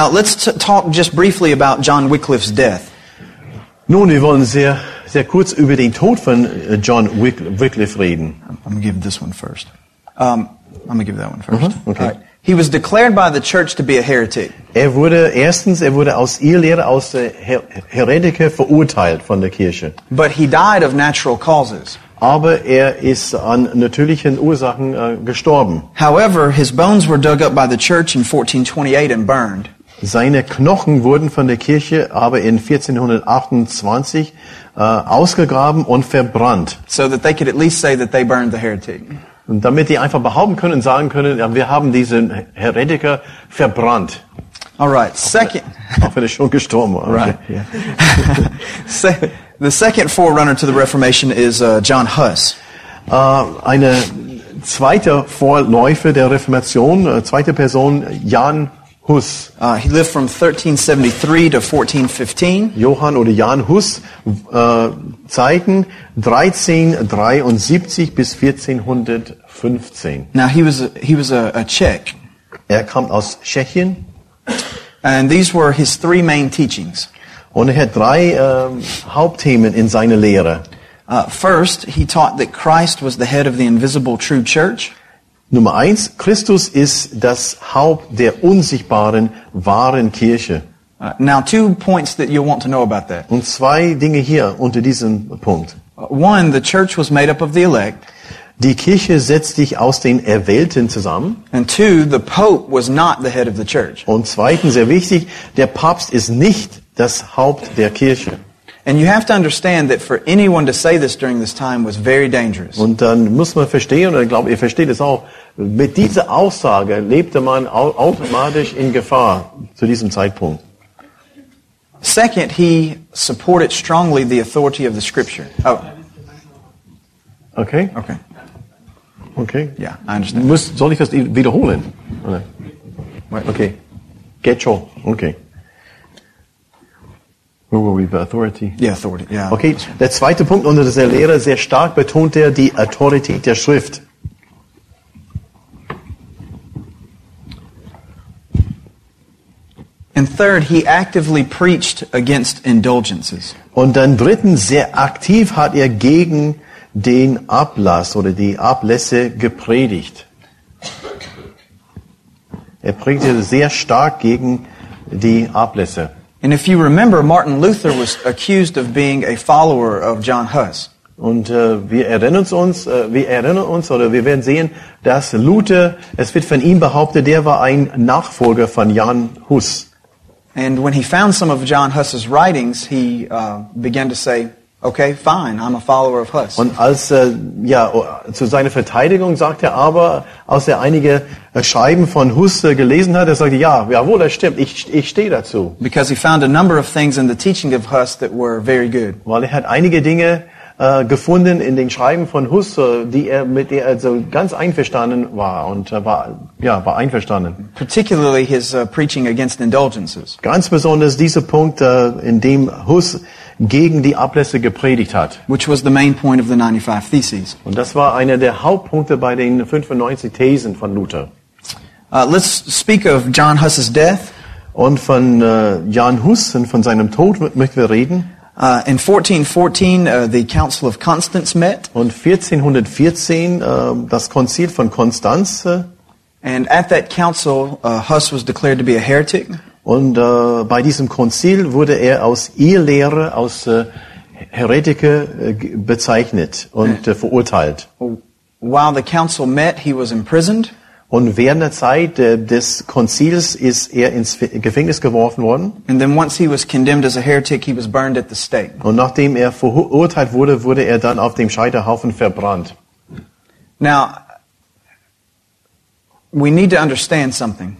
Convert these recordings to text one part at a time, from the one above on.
Now, let's t- talk just briefly about John Wycliffe's death. Nun, wir wollen sehr, sehr kurz über den Tod von äh, John Wyc- Wycliffe reden. I'm going to give this one first. Um, I'm going to give that one first. 1st Mhm, okay. He was declared by the church to be a heretic. Er wurde erstens, er wurde aus ihr Lehre aus der Her Heretiker verurteilt von der Kirche. But he died of natural causes. Aber er ist an natürlichen Ursachen äh, gestorben. However, his bones were dug up by the church in 1428 and burned. Seine Knochen wurden von der Kirche aber in 1428 äh, ausgegraben und verbrannt. So that they could at least say that they burned the heretic. Und damit die einfach behaupten können und sagen können, ja, wir haben diesen Heretiker verbrannt. All right. Second, Auch wenn er schon gestorben war. Right. Se- the second forerunner to the Reformation is uh, John Huss. Äh, eine zweite Vorläufer der Reformation, äh, zweite Person, Jan Hus. Uh, he lived from 1373 to 1415. Johann oder Jan Hus, äh, Zeiten 1373 bis 1415. Now he was a, he was a, a Czech, Er kam aus Tschechien and these were his three main teachings. und er hat drei ähm, Hauptthemen in seiner Lehre. Uh, first, he taught that Christ was the head of the invisible true church. Nummer eins, Christus ist das Haupt der unsichtbaren, wahren Kirche. Uh, now, two points that you'll want to know about that. Und zwei Dinge hier unter diesem Punkt. Uh, one, the church was made up of the elect, Die Kirche setzt sich aus den Erwählten zusammen. and two, the Pope was not the head of the church. Und zweitens, sehr wichtig, der Papst ist nicht das Haupt der Kirche. And you have to understand that for anyone to say this during this time was very dangerous. Und dann muss man verstehen, und ich glaube, ihr versteht es auch, mit dieser Aussage lebte man au automatisch in Gefahr zu diesem Zeitpunkt. Second, he supported strongly the authority of the Scripture. Oh, Okay? okay. Okay. Yeah, I understand. Muss, soll ich das wiederholen? Okay. Get show. Okay. Where were we? The authority. Yeah, authority. Yeah. Okay, der zweite Punkt unter dieser Lehre, sehr stark betont er die Autorität der Schrift. And third, he actively preached against indulgences. Und dann drittens, sehr aktiv hat er gegen den Ablass oder die Ablässe gepredigt. Er predigte sehr stark gegen die Ablässe. And if you remember, Martin Luther was accused of being a follower of John Huss. Und äh, wir erinnern uns, äh, wir erinnern uns oder wir werden sehen, dass Luther, es wird von ihm behauptet, der war ein Nachfolger von Jan Hus. And when he found some of John Huss's writings, he uh, began to say, okay, fine, I'm a follower of Huss. Und als äh, ja zu seiner Verteidigung sagt er aber, als er einige äh, Schreiben von Hus äh, gelesen hat, er sagte, ja, jawohl, das stimmt, ich, ich stehe dazu, Because he found a number of things in the teaching of Huss that were very good. weil er hat einige Dinge äh, gefunden in den Schreiben von Hus, äh, die er mit der er so ganz einverstanden war und äh, war ja war einverstanden. Particularly his uh, preaching against indulgences. Ganz besonders dieser Punkt, äh, in dem Hus gegen die Ablässe gepredigt hat. which was the main point of the 95 Theses. Und das war einer der Hauptpunkte bei den 95 Thesen von Luther. Uh, let's speak of John Huss's death. Und von äh, Jan Hus und von seinem Tod möchten wir reden. Uh, in 1414, uh, the Council of Constance met, Und 1414 äh, das Konzil von Konstanz. And at that council, uh, Huss was declared to be a heretic. Und äh, bei diesem Konzil wurde er aus Irrlehre, aus äh, Heretike äh, bezeichnet und äh, verurteilt. While the council met, he was imprisoned. Und während der Zeit äh, des Konzils ist er ins Gefängnis geworfen worden. And then once he was condemned as a heretic, he was burned at the stake. Und nachdem er verurteilt wurde, wurde er dann auf dem Scheiterhaufen verbrannt. Now, we need to understand something.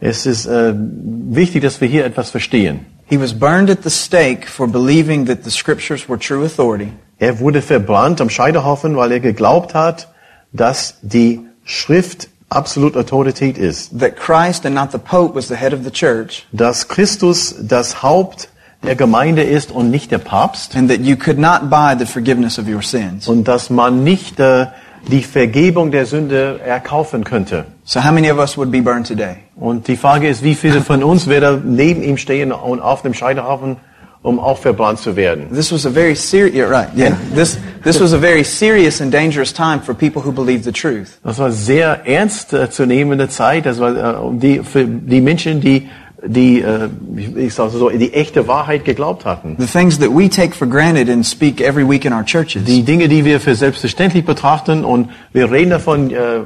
Es ist äh, wichtig, dass wir hier etwas verstehen. He was burned at the stake for believing that the scriptures were true authority. Er wurde verbrannt am Scheiterhaufen, weil er geglaubt hat, dass die Schrift absolut Autorität ist. That Christ and not the Pope was the head of the church. Dass Christus das Haupt der Gemeinde ist und nicht der Papst. And that you could not buy the forgiveness of your sins. Und dass man nicht äh, die Vergebung der Sünde erkaufen könnte. So how many of us would be burned today? Und die Frage ist, wie viele von uns werden neben ihm stehen und auf dem Scheiterhaufen, um auch verbrannt zu werden? This was a very serious, yeah, right, yeah. This, this was a very serious and dangerous time for people who believed the truth. Das war sehr ernst äh, zu nehmende Zeit. Das war äh, die für die Menschen, die die äh, ich sage so die echte Wahrheit geglaubt hatten. The things that we take for granted and speak every week in our churches. Die Dinge, die wir für selbstverständlich betrachten und wir reden davon äh,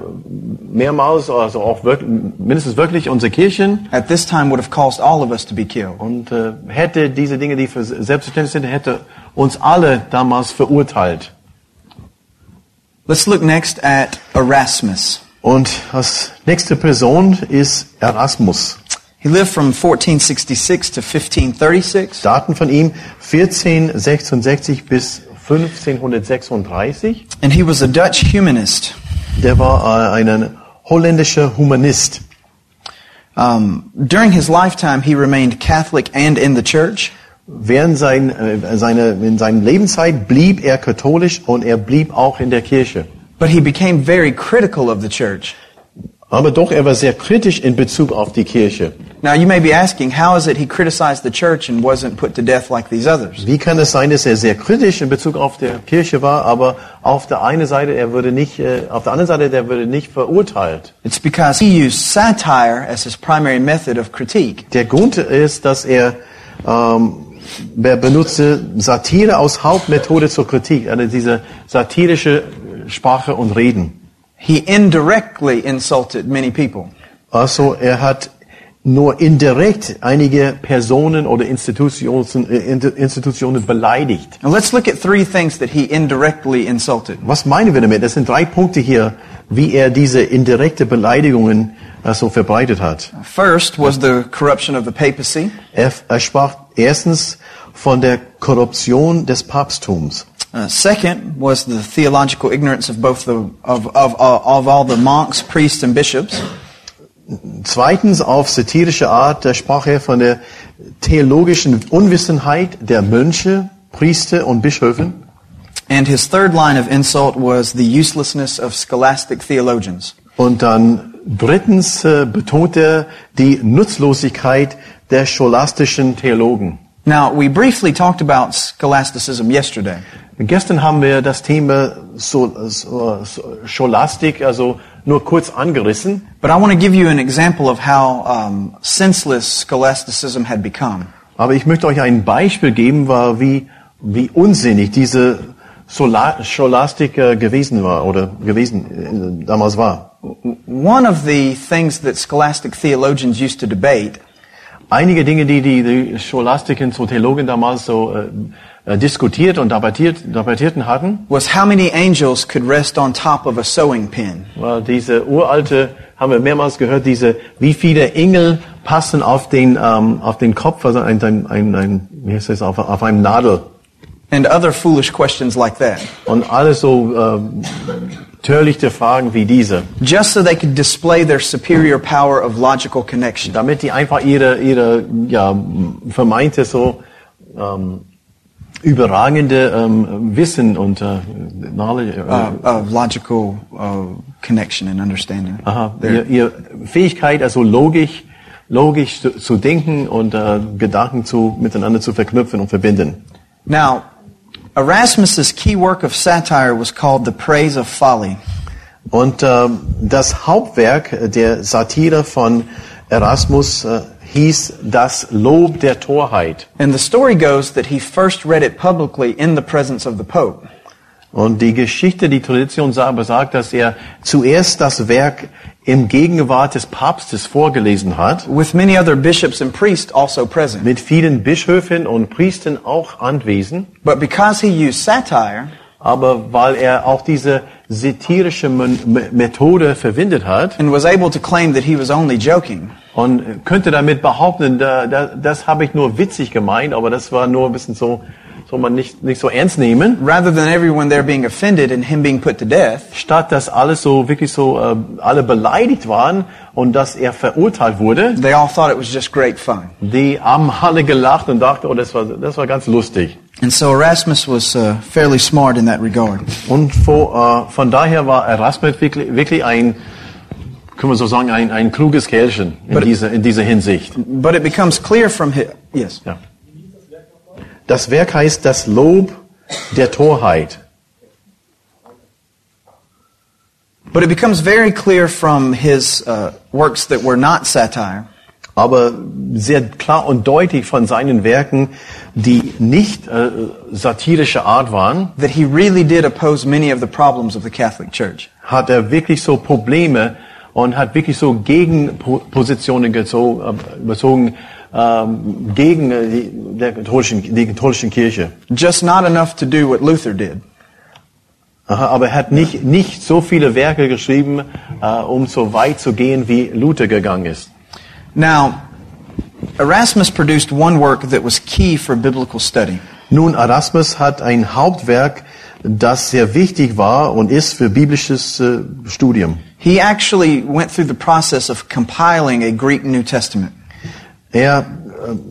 mehrmals, also auch wirklich, mindestens wirklich unsere Kirchen. at this time would have caused all of us to be killed. Und äh, hätte diese Dinge, die für selbstverständlich sind, hätte uns alle damals verurteilt. Let's look next at Erasmus. Und als nächste Person ist Erasmus. He lived from 1466 to 1536. Daten von ihm 1466 bis 1536. And he was a Dutch humanist. Der war äh, ein holländischer Humanist. Um, during his lifetime, he remained Catholic and in the church. Während sein, äh, seine, in seiner Lebenszeit blieb er katholisch und er blieb auch in der Kirche. But he became very critical of the church. Aber doch, er war sehr kritisch in Bezug auf die Kirche. Now, you may be asking, how is it he criticized the church and wasn't put to death like these others? Wie kann es sein, dass er sehr kritisch in Bezug auf die Kirche war, aber auf der einen Seite, er würde nicht, äh, auf der anderen Seite, der würde nicht verurteilt? It's because he used satire as his primary method of critique. Der Grund ist, dass er, ähm, er benutzte Satire als Hauptmethode zur Kritik, also diese satirische Sprache und Reden. He indirectly insulted many people. Also er hat nur indirekt einige Personen oder Institutionen, äh, Institutionen beleidigt. Now let's look at three things that he indirectly insulted. Was meinen wir damit? Das sind drei Punkte hier, wie er diese indirekte Beleidigungen so verbreitet hat. First was the corruption of the papacy. Er, er sprach erstens von der Korruption des Papsttums. Uh, second was the theological ignorance of both the of, of, of, of all the monks, priests, and bishops. Zweitens auf satirische Art da sprach er von der theologischen Unwissenheit der Mönche, Priester und Bischöfen. And his third line of insult was the uselessness of scholastic theologians. Und dann drittens äh, betont er die Nutzlosigkeit der scholastischen Theologen. Now, we briefly talked about scholasticism yesterday. Gestern haben wir das Thema so, so, so, Scholastik also nur kurz angerissen. But I want to give you an example of how um, senseless scholasticism had become. Aber ich möchte euch ein Beispiel geben, war, wie, wie unsinnig diese Sola Scholastik äh, gewesen war oder gewesen äh, damals war. One of the things that scholastic theologians used to debate Einige Dinge, die die, die Scholastiken, so Theologen damals so äh, äh, diskutiert und debattiert, debattierten hatten, was how many angels could rest on top of a sewing pin. war diese uralte, haben wir mehrmals gehört, diese, wie viele Engel passen auf den, ähm, auf den Kopf, also ein, ein, ein, ein wie heißt das, auf, auf einem Nadel. And other foolish questions like that. Und alles so ähm, törichte Fragen wie diese. Just so they could display their superior power of logical connection. damit die einfach ihre, ihre ja, vermeinte so ähm, überragende ähm, Wissen und äh, Knowledge, äh, Uh, of logical uh, connection and understanding. aha, ihr, ihr Fähigkeit, also logisch, logisch zu, zu denken und äh, Gedanken zu, miteinander zu verknüpfen und verbinden. Now, Erasmus's key work of satire was called The Praise of Folly. Und ähm, das Hauptwerk der Satire von Erasmus äh, hieß das Lob der Torheit. And the story goes that he first read it publicly in the presence of the Pope. Und die Geschichte, die Tradition sa- besagt, dass er zuerst das Werk im Gegenwart des Papstes vorgelesen hat, with many other bishops and priests also present. mit vielen Bischöfen und Priestern auch anwesend. But because he used satire, Aber weil er auch diese satirische Methode verwendet hat and was able to claim that he was only joking, und könnte damit behaupten, da, da, das habe ich nur witzig gemeint, aber das war nur ein bisschen so, soll man nicht, nicht so ernst nehmen. rather than everyone there being offended and him being put to death, Statt dass alles so wirklich so äh, alle beleidigt waren und dass er verurteilt wurde, they all thought it was just great fun. die haben alle gelacht und dachten, oh, das war, das war ganz lustig. And so Erasmus was uh, fairly smart in that regard. Und vor, äh, von daher war Erasmus wirklich, wirklich ein, können wir so sagen, ein, ein kluges Kerlchen in But- dieser, in dieser Hinsicht. But it becomes clear from his, yes. Ja. Das Werk heißt das Lob der Torheit. But it becomes very clear from his uh, works that were not satire aber sehr klar und deutlich von seinen Werken, die nicht äh, satirische Art waren, that he really did oppose many of the problems of the Catholic Church. hat er wirklich so Probleme und hat wirklich so Gegenpositionen gezogen, äh, bezogen ähm, gegen äh, die, der katholischen, die katholischen Kirche. Just not enough to do what Luther did. Aha, aber er hat nicht, nicht so viele Werke geschrieben, äh, um so weit zu gehen, wie Luther gegangen ist. Now, Erasmus produced one work that was key for biblical study. Nun, Erasmus hat ein Hauptwerk, das sehr wichtig war und ist für biblisches äh, Studium. He actually went through the process of compiling a Greek New Testament. Er,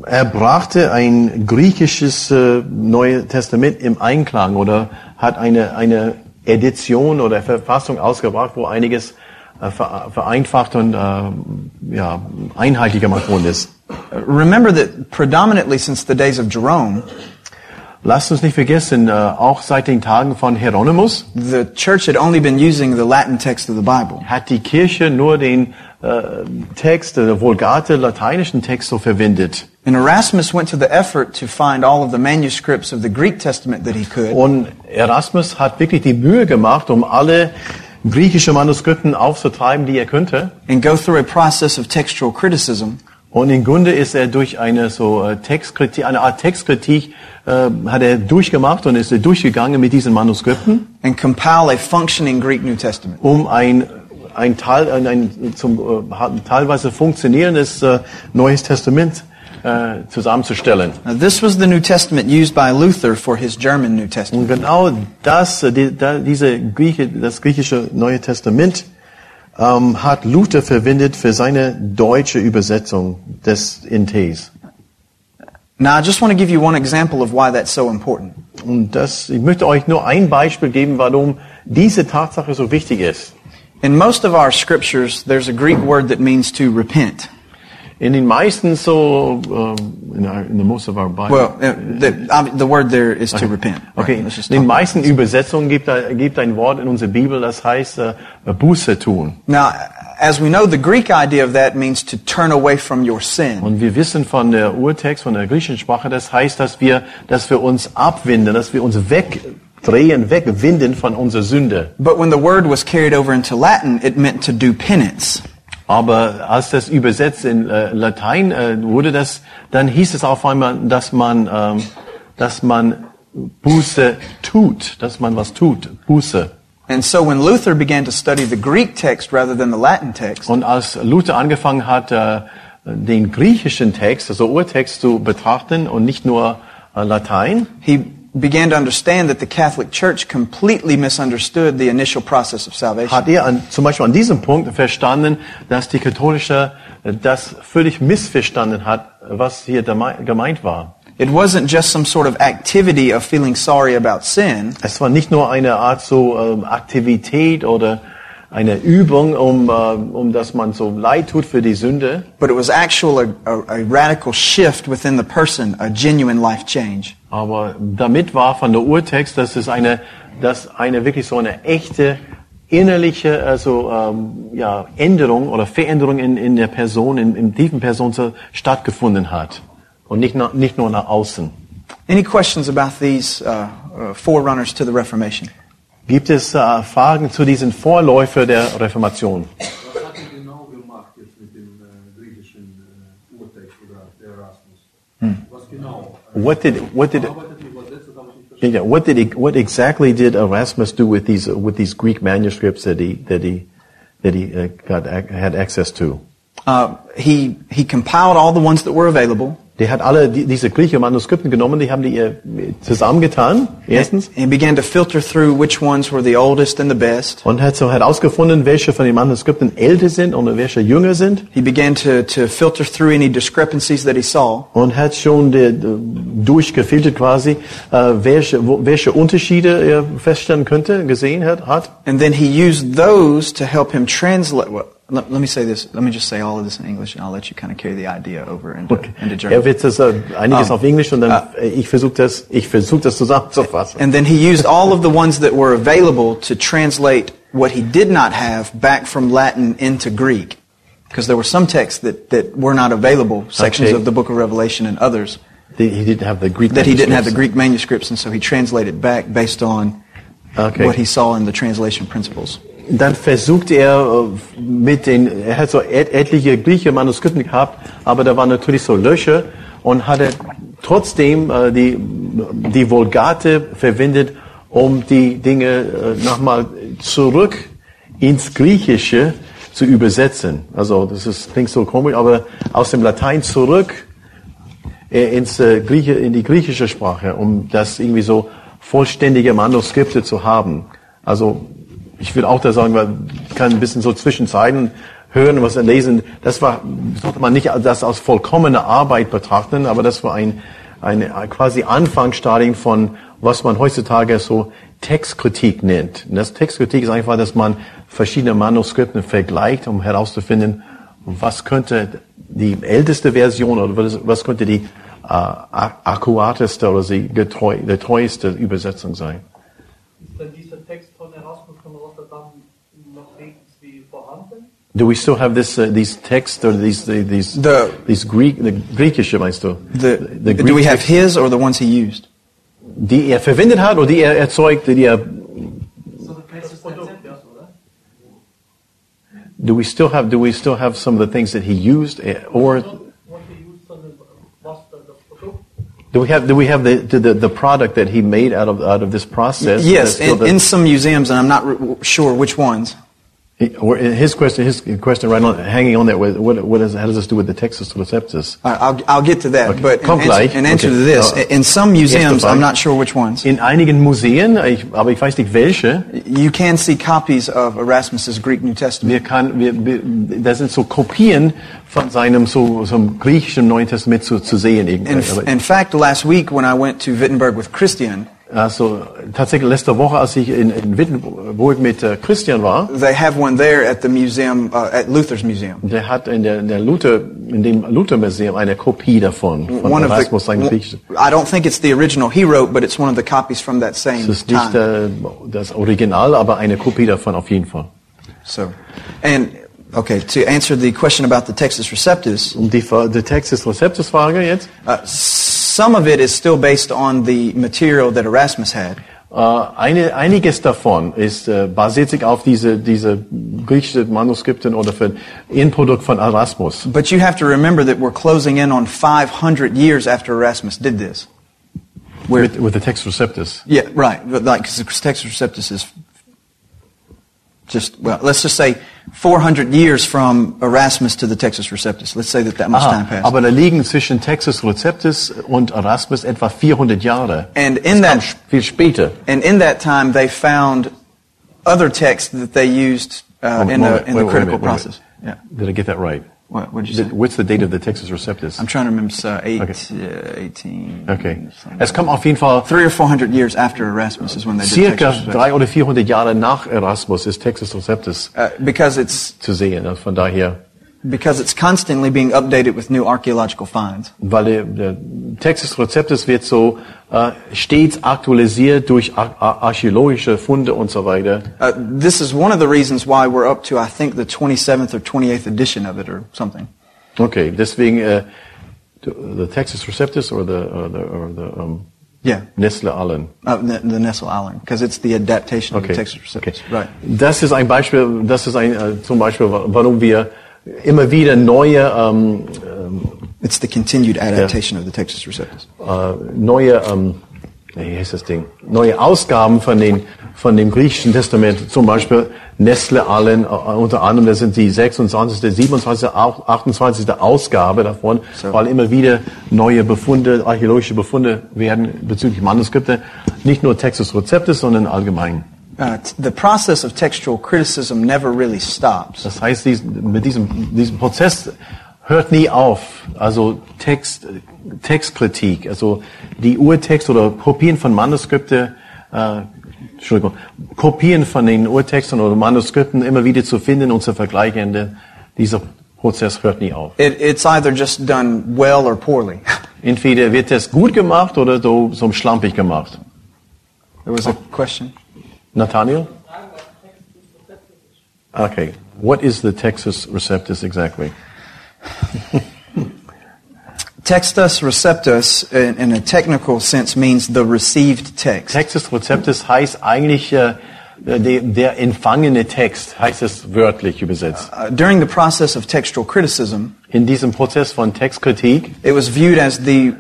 äh, er brachte ein griechisches äh, Neue Testament im Einklang oder hat eine, eine Edition oder Verfassung ausgebracht, wo einiges vereinfacht und äh, ja, einheitlich gemacht worden ist. Remember that predominantly since the days of Jerome, Lasst uns nicht vergessen, äh, auch seit den Tagen von Hieronymus the church had only been using the Latin text of the Bible. hat die Kirche nur den äh, Text, den Vulgate lateinischen Text so verwendet. And Erasmus went to the effort to find all of the manuscripts of the Greek Testament that he could. Und Erasmus hat wirklich die Mühe gemacht, um alle griechische Manuskripten aufzutreiben, die er könnte. and go through a process of textual criticism Und im Grunde ist er durch eine so äh, Textkritik, eine Art Textkritik, äh, hat er durchgemacht und ist er durchgegangen mit diesen Manuskripten, and compile a functioning Greek New Testament. um ein ein Teil, ein, ein zum äh, teilweise funktionierendes äh, Neues Testament äh, zusammenzustellen. This was the New Testament used by Luther for his German New Testament. Und genau das, äh, die, da, diese Grieche, das griechische Neue Testament ähm, hat Luther verwendet für seine deutsche Übersetzung des NTs. Now, I just want to give you one example of why that's so important. Und das, ich möchte euch nur ein Beispiel geben, warum diese Tatsache so wichtig ist. In most of our scriptures, there's a Greek word that means to repent. In den meisten so, ähm, in, our, in the most of our Bible. Well, uh, the, the word there is to repent. Okay, Right, just in den meisten Übersetzungen gibt, gibt ein Wort in unserer Bibel, das heißt äh, Buße tun. Now, as we know, the Greek idea of that means to turn away from your sin. Und wir wissen von der Urtext, von der griechischen Sprache, das heißt, dass wir, dass wir uns abwenden, dass wir uns wegdrehen, wegwinden von unserer Sünde. But when the word was carried over into Latin, it meant to do penance. Aber als das übersetzt in äh, Latein äh, wurde, das, dann hieß es auf einmal, dass man, ähm, dass man Buße tut, dass man was tut, Buße. And so when Luther began to study the Greek text rather than the Latin text, Und als Luther angefangen hat, äh, den griechischen Text, also Urtext zu betrachten und nicht nur Latein, he began to understand that the Catholic Church completely misunderstood the initial process of salvation. hat er an, zum Beispiel an diesem Punkt verstanden, dass die katholische das völlig missverstanden hat, was hier gemeint war. It wasn't just some sort of activity of feeling sorry about sin. Es war nicht nur eine Art so ähm, Aktivität oder eine Übung, um, äh, um dass man so leid tut für die Sünde, But it was actual a, a, a radical shift within the person, a genuine life change. aber damit war von der Urtext, dass es eine, dass eine wirklich so eine echte innerliche also ähm, ja, Änderung oder Veränderung in, in der Person, in, in tiefen Person so stattgefunden hat und nicht, nach, nicht nur nach außen. Any questions about these uh, uh, forerunners to the Reformation? Gibt es äh, Fragen zu diesen Vorläufer der Reformation? Was hat er genau gemacht jetzt mit dem äh, griechischen äh, Urtext oder der Erasmus? Was genau? What did what did Arbeitet übersetzt, das habe ich nicht verstanden. yeah, what did he, what exactly did Erasmus do with these with these Greek manuscripts that he that he that he uh, got had access to? Uh, he, he compiled all the ones that were available. Der hat alle die, diese griechischen Manuskripten genommen, die haben die äh, zusammengetan, erstens, And began to filter through which ones were the oldest and the best. und hat so herausgefunden, welche von den Manuskripten älter sind und welche jünger sind. He began to, to filter through any discrepancies that he saw. Und hat schon der, durchgefiltert quasi, äh, welche, wo, welche Unterschiede er feststellen könnte, gesehen hat. hat. And then he used those to help him translate. Well, let, let me say this. Let me just say all of this in English, and I'll let you kind of carry the idea over into, into German. Er wird das äh, einiges Ah. auf Englisch und dann Ah. äh, ich versuche das, ich versuche das zusammenzufassen. And then he used all of the ones that were available to translate what he did not have back from Latin into Greek. Because there were some texts that, that were not available, sections Okay. of the book of Revelation and others, The- He didn't have the Greek that he didn't have the. Greek manuscripts, and so he translated back based on Okay. what he saw in the translation principles. Dann versucht er äh, mit den, er hat so et, etliche griechische Manuskripte gehabt, aber da waren natürlich so Löcher und hat er trotzdem äh, die, die Vulgate verwendet, um die Dinge äh, nochmal zurück ins Griechische zu übersetzen. Also das ist, klingt so komisch, aber aus dem Latein zurück äh, ins, äh, Grieche, in die griechische Sprache, um das irgendwie so vollständige Manuskripte zu haben. Also ich würde auch da sagen, man kann ein bisschen so zwischen Zeilen hören, was er lesen. Das war, sollte man nicht das als vollkommene Arbeit betrachten, aber das war ein, eine quasi Anfangsstadium von, was man heutzutage so Textkritik nennt. Und das Textkritik ist einfach, dass man verschiedene Manuskripte vergleicht, um herauszufinden, was könnte die älteste Version oder was, was könnte die äh, ak- akkurateste oder die getreu, treueste Übersetzung sein. Do we still have this, uh, these texts or these, the- these, The- these Greek, the meinst du? The, the do we have text, his or the ones he used? die er verwendet hat oder die er erzeugt, die er, Das Produkt, ja, oder? do we still have, do we still have some of the things that he used eh, or Not what he used, sondern was da das Produkt? do we have, do we have the, the, the product that he made out of, out of this process? Yes, in, the- in some museums, and I'm not r- sure which ones. His question, his question right on, hanging on that, what, what, is, how does this do with the Textus Receptus? I'll, I'll get to that. Okay. But in answer, in answer Okay. to this, Uh, in some museums, I'm not sure which ones. In einigen Museen, aber ich weiß nicht welche, You can see copies of Erasmus's Greek New Testament. wir kann, wir, wir, das sind so Kopien von seinem so, so griechischen Neuen Testament zu, zu sehen. In, in fact, last week when I went to Wittenberg with Christian, also tatsächlich letzte Woche, als ich in, in Wittenburg mit äh, Christian war, they have one there at the museum, uh, at Luther's Museum. der hat in der, in der Luther, in dem Luther Museum eine Kopie davon von One of Erasmus, one- griechischen. I don't think it's the original he wrote, but it's one of the copies from that same Das ist nicht time. äh, das Original, aber eine Kopie davon auf jeden Fall. So, and okay, to answer the question about the Textus Receptus, Und die, die Textus Receptus Frage jetzt? uh, some of it is still based on the material that Erasmus had. Äh, eine, einiges davon ist, äh, basiert sich auf diese, diese griechische Manuskripten oder für Inprodukt von Erasmus. But you have to remember that we're closing in on 500 years after Erasmus did this. Where, With, with the Text Receptus. yeah, right. Like, because the Textus Receptus is just, well, let's just say 400 years from Erasmus to the Textus Receptus. Let's say that that much time passed. aber da liegen zwischen Textus Receptus und Erasmus etwa 400 Jahre. And in das that- viel später. And in that time, they found other texts that they used uh, in, Moment, the, in wait, the wait critical wait a process. Yeah. Did I get that right? What you Did- say? What's the date of the Texas Receptus? I'm trying to remember. Uh, eight, Okay. uh, 18. Okay. Es kommt auf jeden Fall Three or four hundred years after Erasmus is when they did circa Receptus. drei oder 400 Jahre nach Erasmus ist Texas Receptus Uh, because it's zu sehen. Von daher, because it's constantly being updated with new archaeological finds. weil der, der Text des Rezeptes wird so äh, stets aktualisiert durch ar ar archäologische Funde und so weiter. Uh, this is one of the reasons why we're up to, I think, the 27th or 28th edition of it or something. Okay, deswegen äh, the, the Texas Receptus or the, or the, or the um, Yeah. Nestle Allen. Uh, the, the Nessel Island, because it's the adaptation of Okay. the Texas okay. Receptus. Right. Das ist ein Beispiel, das ist ein, äh, zum Beispiel, wa- warum wir immer wieder neue, ähm, It's the continued adaptation of the Texas Receptus. äh, neue, ähm, wie heißt das Ding? Neue Ausgaben von den, von dem griechischen Testament, zum Beispiel Nestle Allen, äh, unter anderem, das sind die 26., 27., auch 28. Ausgabe davon, So. weil immer wieder neue Befunde, archäologische Befunde werden bezüglich Manuskripte, nicht nur Textus Receptus, sondern allgemein. Uh, the process of textual criticism never really stops. Das heißt, dies, mit diesem, diesem Prozess hört nie auf. Also Text, Textkritik, also die Urtexte oder Kopien von Manuskripte, äh, Entschuldigung, Kopien von den Urtexten oder Manuskripten immer wieder zu finden und zu vergleichen. Dieser Prozess hört nie auf. It, it's either just done well or poorly. Entweder wird es gut gemacht oder so, so schlampig gemacht. There was a question. Nathaniel? Okay. What is the Texas Receptus exactly? Textus receptus, in, in a technical sense, means the received text. Textus Receptus heißt eigentlich äh, der, der empfangene Text, heißt es wörtlich übersetzt. Uh, during the process of textual criticism, In diesem Prozess von Textkritik it was viewed as the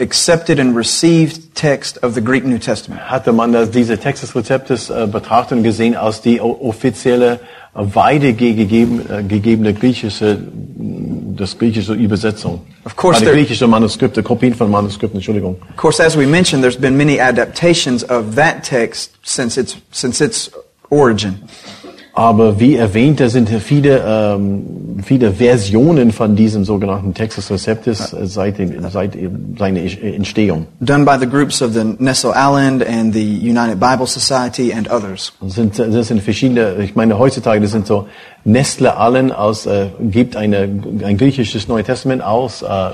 accepted and received text of the Greek New Testament. hatte man das, diese Textus Receptus äh, betrachtet und gesehen als die offizielle äh, weitergegeben, äh, gegebene griechische, das griechische Übersetzung. Of course there- griechische Manuskripte, Kopien von Manuskripten, Entschuldigung. Of course, as we mentioned, there's been many adaptations of that text since its, since its origin. Aber wie erwähnt, da sind viele, ähm, viele Versionen von diesem sogenannten Textus Receptus äh, seit, dem, seit seiner Entstehung. Done by the groups of the Nessel Island and the United Bible Society and others. Das sind, das sind verschiedene, ich meine heutzutage, das sind so Nestle Allen aus, äh, gibt eine, ein griechisches Neue Testament aus. Äh,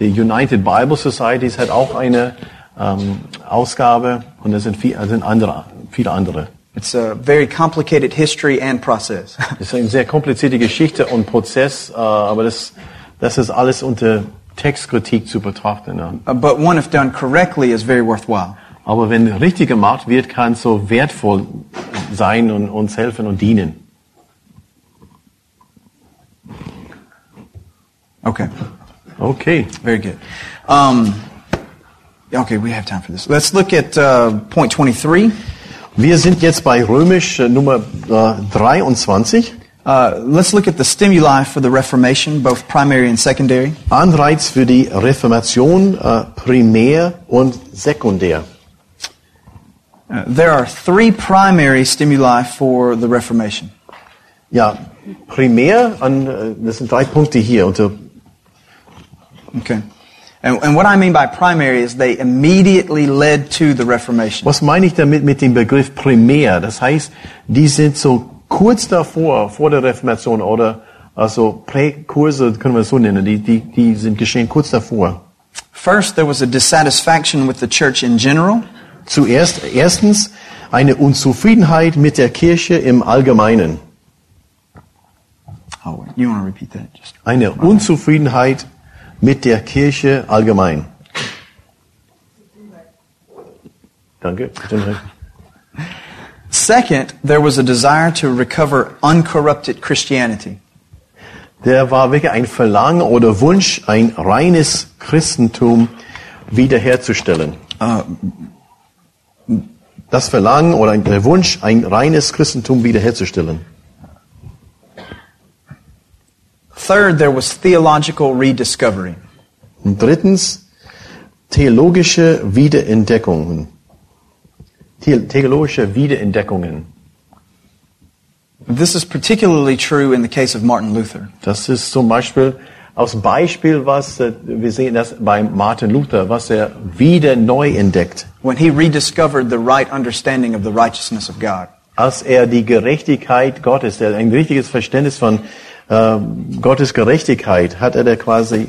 die United Bible Societies hat auch eine ähm, Ausgabe und es sind, viel, sind andere, viele andere. It's a very complicated history and process. Das ist eine sehr komplizierte Geschichte und Prozess, äh, aber das, das ist alles unter Textkritik zu betrachten. Ja. Uh, but one, if done correctly, is very worthwhile. Aber wenn richtig gemacht wird, kann es so wertvoll sein und uns helfen und dienen. Okay. Okay. Very good. Um, okay, we have time for this. Let's look at uh, point 23. Wir sind jetzt bei Römisch äh, Nummer äh, 23. Uh, let's look at the stimuli for the Reformation, both primary and secondary. Anreiz für die Reformation, äh, primär und sekundär. Uh, there are three primary stimuli for the Reformation. Ja, primär, an, äh, das sind drei Punkte hier. Unter, Okay. And, and what I mean by primary is they immediately led to the Reformation. was meine ich damit mit dem Begriff primär? Das heißt, die sind so kurz davor, vor der Reformation oder also Präkurse, können wir es so nennen, die, die, die sind geschehen kurz davor. First, there was a dissatisfaction with the church in general. Zuerst, erstens, eine Unzufriedenheit mit der Kirche im Allgemeinen. Oh, you want to repeat that? Just Eine Unzufriedenheit mit der Kirche allgemein. Danke. Second, there was a desire to recover uncorrupted Christianity. Der war wirklich ein Verlangen oder Wunsch, ein reines Christentum wiederherzustellen. Das Verlangen oder ein- der Wunsch, ein reines Christentum wiederherzustellen. Third, there was theological rediscovery. Und drittens, theologische Wiederentdeckungen. The theologische Wiederentdeckungen. This is particularly true in the case of Martin Luther. Das ist zum Beispiel aus Beispiel, was äh, wir sehen das bei Martin Luther, was er wieder neu entdeckt, when he rediscovered the right understanding of the righteousness of God. als er die Gerechtigkeit Gottes, ein richtiges Verständnis von äh, Gottes Gerechtigkeit hat er da quasi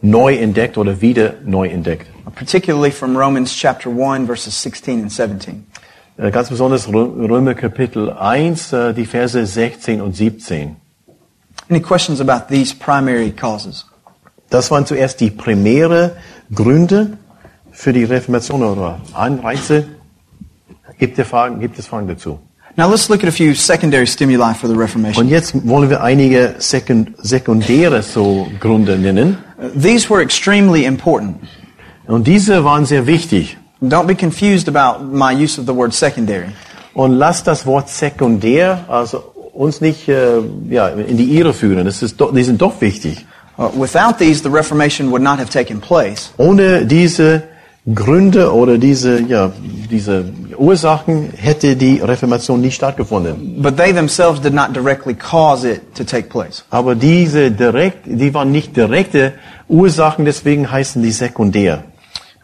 neu entdeckt oder wieder neu entdeckt. particularly from Romans chapter 1 verses 16 and 17. Äh, Ganz besonders Rö- Römer Kapitel 1, äh, die Verse 16 und 17. Any questions about these primary causes? Das waren zuerst die primäre Gründe für die Reformation oder Anreize. Gibt, es Fragen, gibt es Fragen dazu? Now let's look at a few secondary stimuli for the Und Reformation. jetzt wollen wir einige sekund sekundäre so Gründe nennen. These were extremely important. Und diese waren sehr wichtig. Don't be confused about my use of the word secondary. Und lasst das Wort sekundär also uns nicht äh, ja, in die Irre führen. Das ist doch, die sind doch wichtig. Uh, without these, the Reformation would not have taken place. Ohne diese Gründe oder diese, ja, diese Ursachen hätte die Reformation nicht stattgefunden. But they themselves did not directly cause it to take place. Aber diese direkt, die waren nicht direkte Ursachen, deswegen heißen die sekundär.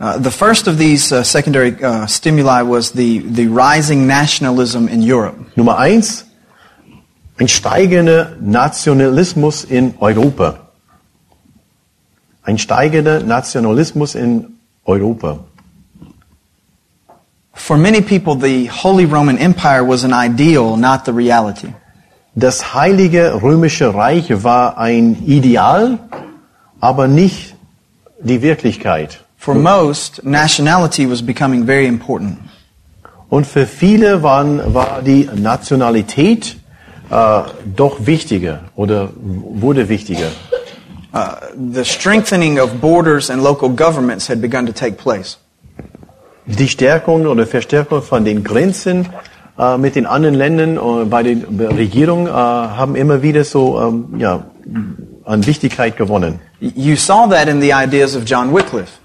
Uh, the first of these uh, secondary uh, stimuli was the, the rising nationalism in Europe. Nummer eins, ein steigender Nationalismus in Europa. Ein steigender Nationalismus in Europa. For many people, the Holy Roman Empire was an ideal, not the reality. Das heilige römische Reich war ein Ideal, aber nicht die Wirklichkeit. For most, nationality was becoming very important. Und für viele waren, war die Nationalität äh, doch wichtiger oder wurde wichtiger. Uh, the strengthening of borders and local governments had begun to take place. Die Stärkung oder Verstärkung von den Grenzen äh, mit den anderen Ländern und bei den Regierungen äh, haben immer wieder so ähm, ja, an Wichtigkeit gewonnen. You saw that in the ideas of John Wycliffe.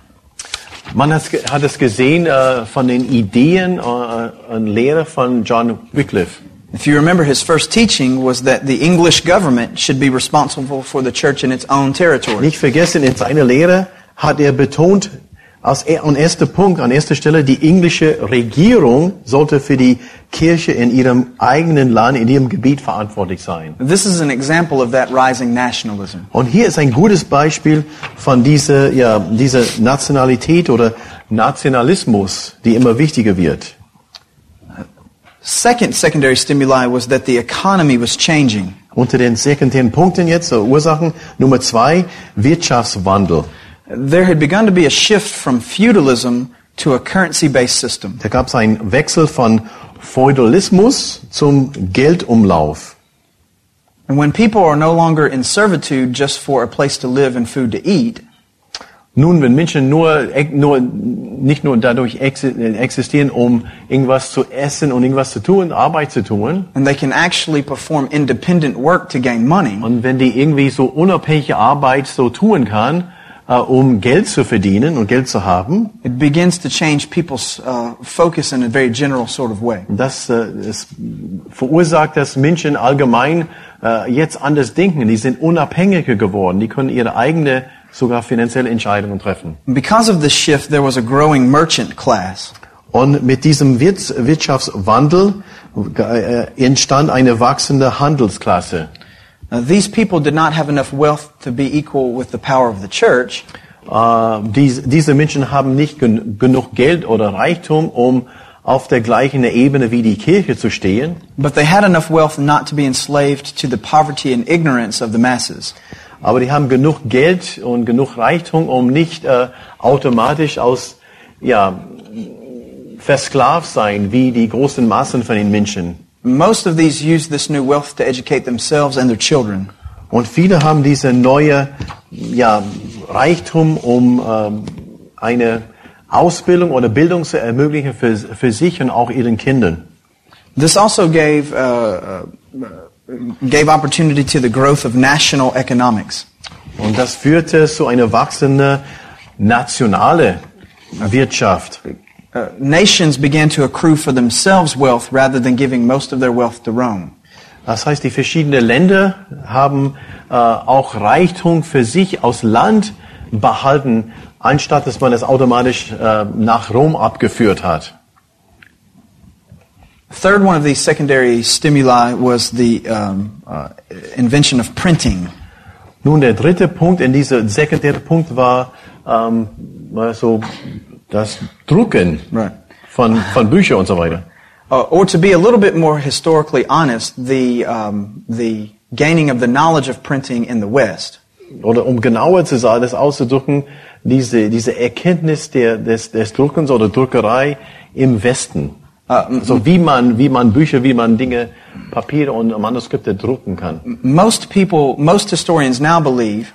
Man hat, hat es gesehen äh, von den Ideen äh, und Lehre von John Wycliffe. If you remember, his first teaching was that the English government should be responsible for the church in its own territory. Nicht vergessen, in seiner Lehre hat er betont, als er, an erster Punkt, an erster Stelle, die englische Regierung sollte für die Kirche in ihrem eigenen Land, in ihrem Gebiet verantwortlich sein. This is an example of that rising nationalism. Und hier ist ein gutes Beispiel von dieser, ja, dieser Nationalität oder Nationalismus, die immer wichtiger wird. Second secondary stimuli was that the economy was changing. Unter den sekundären Punkten jetzt, so Ursachen, Nummer zwei, Wirtschaftswandel. There had begun to be a shift from feudalism to a currency-based system. Da gab es einen Wechsel von Feudalismus zum Geldumlauf. And when people are no longer in servitude just for a place to live and food to eat, Nun, wenn Menschen nur, nur nicht nur dadurch exi- existieren, um irgendwas zu essen und irgendwas zu tun, Arbeit zu tun, and they can actually perform independent work to gain money, und wenn die irgendwie so unabhängige Arbeit so tun kann, äh, um Geld zu verdienen und Geld zu haben, it begins to change people's uh, focus in a very general sort of way. das äh, es verursacht, dass Menschen allgemein äh, jetzt anders denken. Die sind unabhängiger geworden. Die können ihre eigene, sogar finanzielle Entscheidungen treffen. Because of this shift, there was a growing merchant class. Und mit diesem Wirts- Wirtschaftswandel äh, entstand eine wachsende Handelsklasse. Now, these people did not have enough wealth to be equal with the power of the church, Äh, dies, diese Menschen haben nicht gen genug Geld oder Reichtum, um auf der gleichen Ebene wie die Kirche zu stehen. but they had enough wealth not to be enslaved to the poverty and ignorance of the masses. Aber die haben genug Geld und genug Reichtum, um nicht äh, automatisch aus, ja, versklavt sein wie die großen Massen von den Menschen. Most of these used this new wealth to educate themselves and their children. Und viele haben diese neue ja, Reichtum, um ähm, eine Ausbildung oder Bildung zu ermöglichen für, für sich und auch ihren Kindern. This also gave, uh, uh, gave opportunity to the growth of national economics. Und das führte zu einer wachsenden nationale Wirtschaft. Uh, nations began to accrue for themselves wealth rather than giving most of their wealth to Rome. Das heißt, die verschiedenen Länder haben äh, auch Reichtum für sich aus Land behalten, anstatt dass man es automatisch äh, nach Rom abgeführt hat. Third one of these secondary stimuli was the um, uh, invention of printing. Nun, der dritte Punkt in dieser sekundäre Punkt war ähm, war so das Drucken Right. von, von Büchern und so weiter. Uh, or to be a little bit more historically honest, the, um, the gaining of the knowledge of printing in the West. Oder um genauer zu sagen, das auszudrücken, diese, diese Erkenntnis der, des, des Druckens oder Druckerei im Westen. Also wie man, wie man Bücher, wie man Dinge, Papiere und Manuskripte drucken kann. Most people, most historians now believe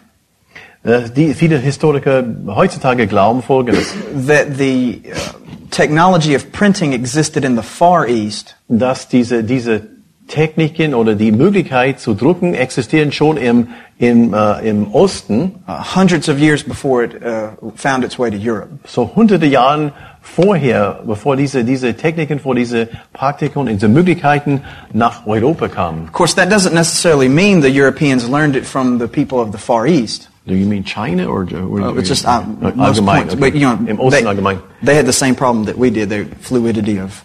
Äh, Die, viele Historiker heutzutage glauben Folgendes, that the uh, technology of printing existed in the Far East dass diese, diese Techniken oder die Möglichkeit zu drucken existieren schon im, im, äh, im Osten, uh, hundreds of years before it uh, found its way to Europe. so hunderte Jahren vorher, bevor diese, diese Techniken, vor diese Praktiken und diese Möglichkeiten nach Europa kamen. Of course, that doesn't necessarily mean the Europeans learned it from the people of the Far East. Do you mean China or, or Uh, it's just uh, most points, okay. but you know, they, they had the same problem that we did. The fluidity of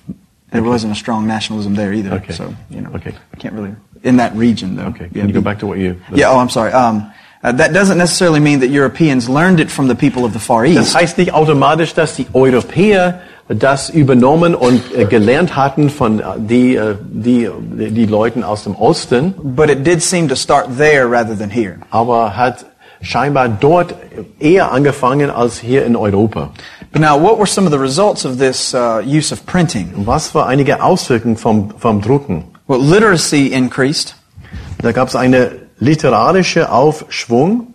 there wasn't a strong nationalism there either. Okay. So you know, Okay. I can't really in that region though. Okay, Yeah, can you go back to what you? Yeah. Oh, I'm sorry. Um, uh, that doesn't necessarily mean that Europeans learned it from the people of the Far East. Das heißt nicht automatisch, dass die Europäer das übernommen und äh, gelernt hatten von äh, die, äh, die, die, die Leuten aus dem Osten, But it did seem to start there rather than here. aber hat scheinbar dort eher angefangen als hier in Europa. But now, what were some of the results of this uh, use of printing? Was war einige Auswirkungen vom, vom Drucken? Well, literacy increased, Da gab es eine literarische Aufschwung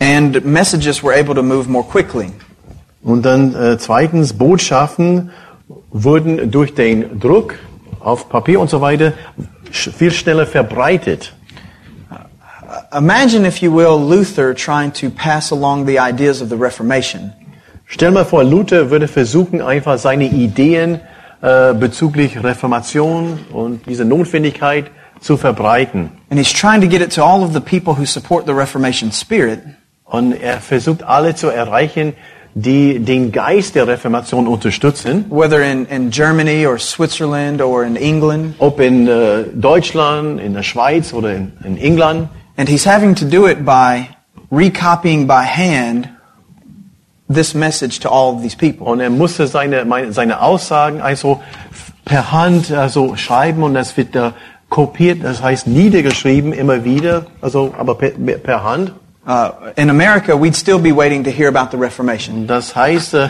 and messages were able to move more quickly. und dann äh, zweitens Botschaften wurden durch den Druck auf Papier und so weiter viel schneller verbreitet. Imagine, if you will, Luther trying to pass along the ideas of the Reformation. Stell mal vor, Luther würde versuchen, einfach seine Ideen äh, bezüglich Reformation und diese Notwendigkeit zu verbreiten. And he's trying to get it to all of the people who support the Reformation spirit. Und er versucht alle zu erreichen, die den Geist der Reformation unterstützen, whether in, in Germany or Switzerland or in England. ob in äh, Deutschland, in der Schweiz oder in, in England. And he's having to do it by recopying by hand this message to all of these people. Und er musste seine, seine Aussagen also per Hand also schreiben und das wird da kopiert, das heißt niedergeschrieben immer wieder, also aber per, per Hand. Uh, in America, we'd still be waiting to hear about the Reformation. Das heißt, äh,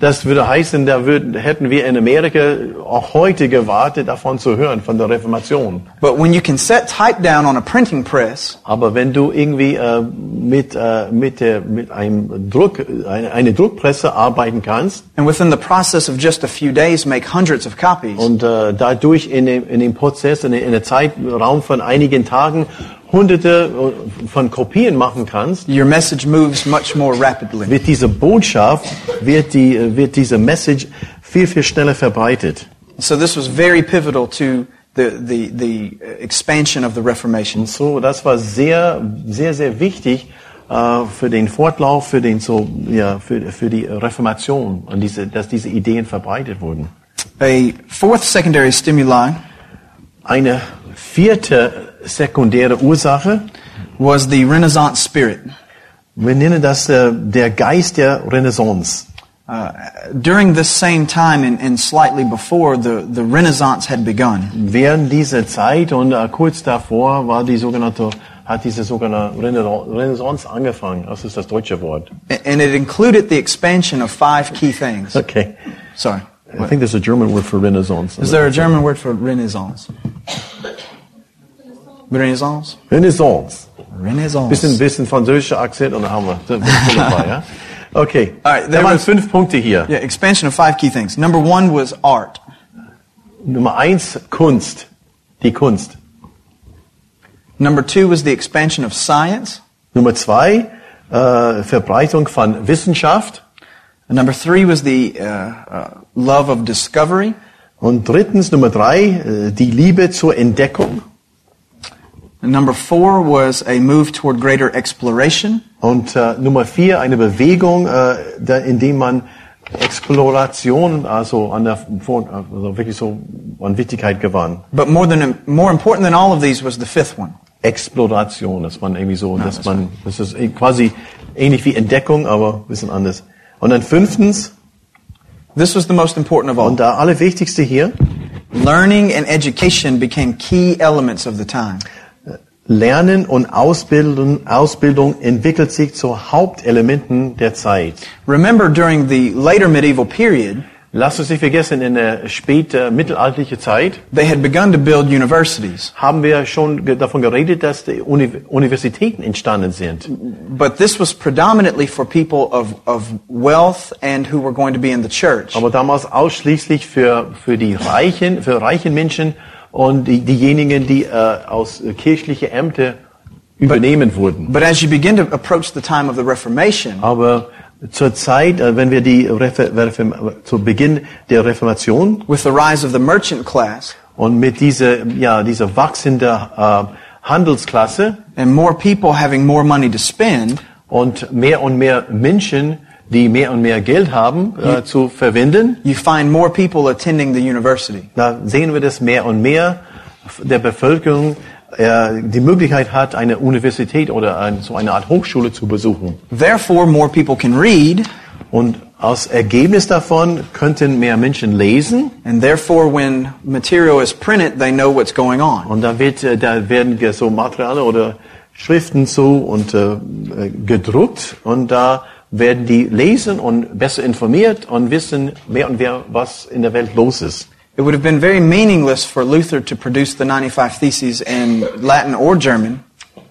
das würde heißen, da würden, hätten wir in Amerika auch heute gewartet, davon zu hören, von der Reformation. But when you can set type down on a printing press, Aber wenn du irgendwie äh, mit, äh, mit, der, mit einem Druck, eine, eine Druckpresse arbeiten kannst and within the process of just a few days make hundreds of copies, und äh, dadurch in dem, in dem Prozess, in, in der Zeitraum von einigen Tagen hunderte äh, von Kopien machen kannst, your message moves much more rapidly. wird diese Botschaft, wird, die, äh, wird diese Message viel, viel schneller verbreitet. So this was very pivotal to the, the, the expansion of the Reformation. So, das war sehr, sehr, sehr wichtig äh, für den Fortlauf, für den so, ja, für, für die Reformation und diese, dass diese Ideen verbreitet wurden. A fourth secondary stimuli Eine vierte sekundäre Ursache, was the Renaissance spirit. wir nennen das äh, der Geist der Renaissance. Uh, during this same time and, and slightly before, the, the Renaissance had begun. Während dieser Zeit und äh, kurz davor war die sogenannte, hat diese sogenannte Renaissance angefangen. Das ist das deutsche Wort. And it included the expansion of five key things. Okay. Sorry. I think there's a German word for Renaissance. Is there a German word for Renaissance? Renaissance? Renaissance. Renaissance. Bisschen, bisschen französischer Akzent und dann haben wir ja? Okay. Alright, da there waren fünf Punkte hier. Yeah, expansion of five key things. Number one was art. Nummer eins, Kunst. Die Kunst. Number two was the expansion of science. Nummer zwei, äh, Verbreitung von Wissenschaft. And number three was the uh, uh, love of discovery. Und drittens, Nummer drei, äh, die Liebe zur Entdeckung. And number four was a move toward greater exploration. Und äh, Nummer vier, eine Bewegung, äh, da, in dem man Exploration also an der also wirklich so an Wichtigkeit gewann. But more than more important than all of these was the fifth one. Exploration, dass man irgendwie so, dass das man, das ist eh quasi ähnlich wie Entdeckung, aber ein bisschen anders. Und dann fünftens, This was the most important of all. und da allerwichtigste hier, Learning and education became key elements of the time. Lernen und Ausbildung, Ausbildung entwickelt sich zu Hauptelementen der Zeit. Remember, during the later medieval period, Lasst uns nicht vergessen, in der späten mittelalterlichen Zeit they had begun to build universities. haben wir schon davon geredet, dass die Uni Universitäten entstanden sind. But this was predominantly for people of, of wealth and who were going to be in the church. Aber damals ausschließlich für, für die Reichen, für reichen Menschen und die, diejenigen, die äh, aus äh, kirchlichen Ämtern übernehmen wurden. But as you begin to approach the time of the Reformation, Aber zur Zeit, äh, wenn wir die Refer Reform zu Beginn der Reformation with the rise of the merchant class und mit dieser, ja, dieser wachsenden äh, Handelsklasse and more people having more money to spend, und mehr und mehr Menschen, die mehr und mehr Geld haben, äh, zu verwenden, you find more people attending the university. da sehen wir, dass mehr und mehr der Bevölkerung äh, die Möglichkeit hat, eine Universität oder ein, so eine Art Hochschule zu besuchen. Therefore, more people can read, Und als Ergebnis davon könnten mehr Menschen lesen and therefore, when material is printed, they know what's going on. und da, wird, äh, da werden so Materialien oder Schriften so und äh, äh, gedruckt und da werden die lesen und besser informiert und wissen mehr und mehr, was in der Welt los ist. It would have been very meaningless for Luther to produce the 95 Theses in Latin or German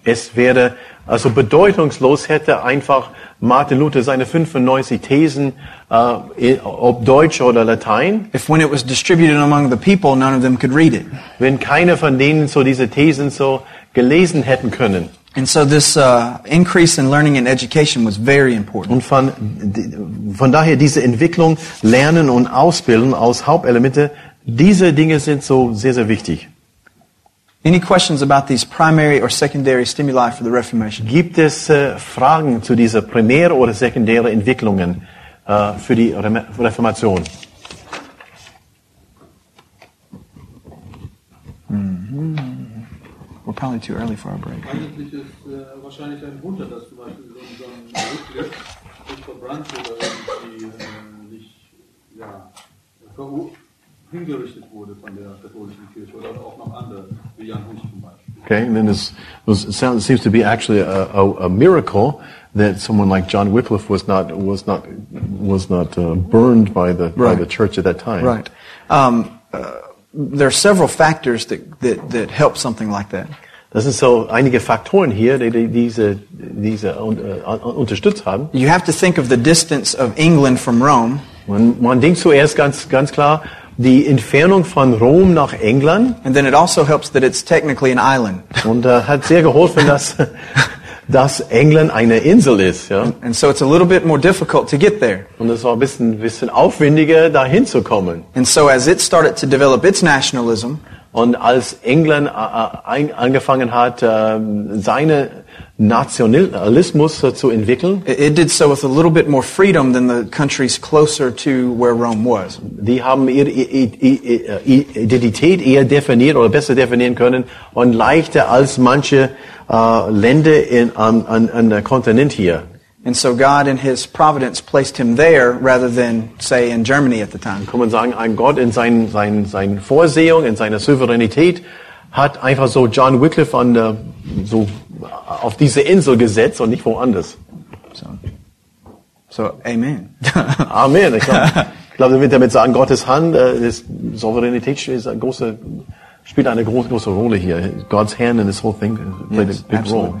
Es wäre also bedeutungslos, hätte einfach Martin Luther seine 95 Thesen, äh, ob Deutsch oder Latein, if when it was distributed among the people, none of them could read it. wenn keiner von denen so diese Thesen so gelesen hätten können. And so this uh, increase in learning and education was very important. Und von, von daher diese Entwicklung, Lernen und Ausbilden aus Hauptelemente, diese Dinge sind so sehr, sehr wichtig. Any questions about these primary or secondary stimuli for the Reformation? Gibt es äh, Fragen zu dieser primäre oder sekundäre Entwicklungen äh, für die Rem- Reformation? We're probably too early for our break. Eigentlich ist äh, wahrscheinlich ein Wunder, dass zum Beispiel so, ein- so ein nicht verbrannt oder irgendwie äh, nicht ja, hingerichtet wurde von der katholischen Kirche oder auch noch andere, wie Jan Hus zum Beispiel. Okay, and then this, this it sounds, it seems to be actually a, a, a miracle that someone like John Wycliffe was not was not was not uh, burned by the by the church at that time. Right. Um, uh, there are several factors that, that, that help something like that. Das sind so einige Faktoren hier, die, die diese diese äh, unterstützt haben. You have to think of the distance of England from Rome, Man, man denkt zuerst ganz ganz klar die Entfernung von Rom nach England and then it also helps that it's technically an island. und äh, hat sehr geholfen, dass dass England eine Insel ist, ja. And so it's a little bit more difficult to get there. Und es war ein bisschen bisschen aufwendiger, dahin zu kommen. And so as it started to develop its nationalism, Und als England äh, äh, angefangen hat, ähm, seine Nationalismus äh, zu entwickeln, it, did so with a little bit more freedom than the countries closer to where Rome was. die haben ihre Identität eher definiert oder besser definieren können und leichter als manche äh, Länder in, an, an, an der Kontinent hier. And so God in His providence placed him there rather than, say, in Germany at the time. Kann man sagen, ein Gott in seinen sein, sein Vorsehung, in seiner Souveränität hat einfach so John Wycliffe an der, so auf diese Insel gesetzt und nicht woanders. So, so Amen. Amen. Ich glaube, ich glaube, er wird damit sagen, Gottes Hand, äh, Souveränität spielt eine große, spielt eine große, große Rolle hier. God's hand in this whole thing played Yes, a big absolutely. role.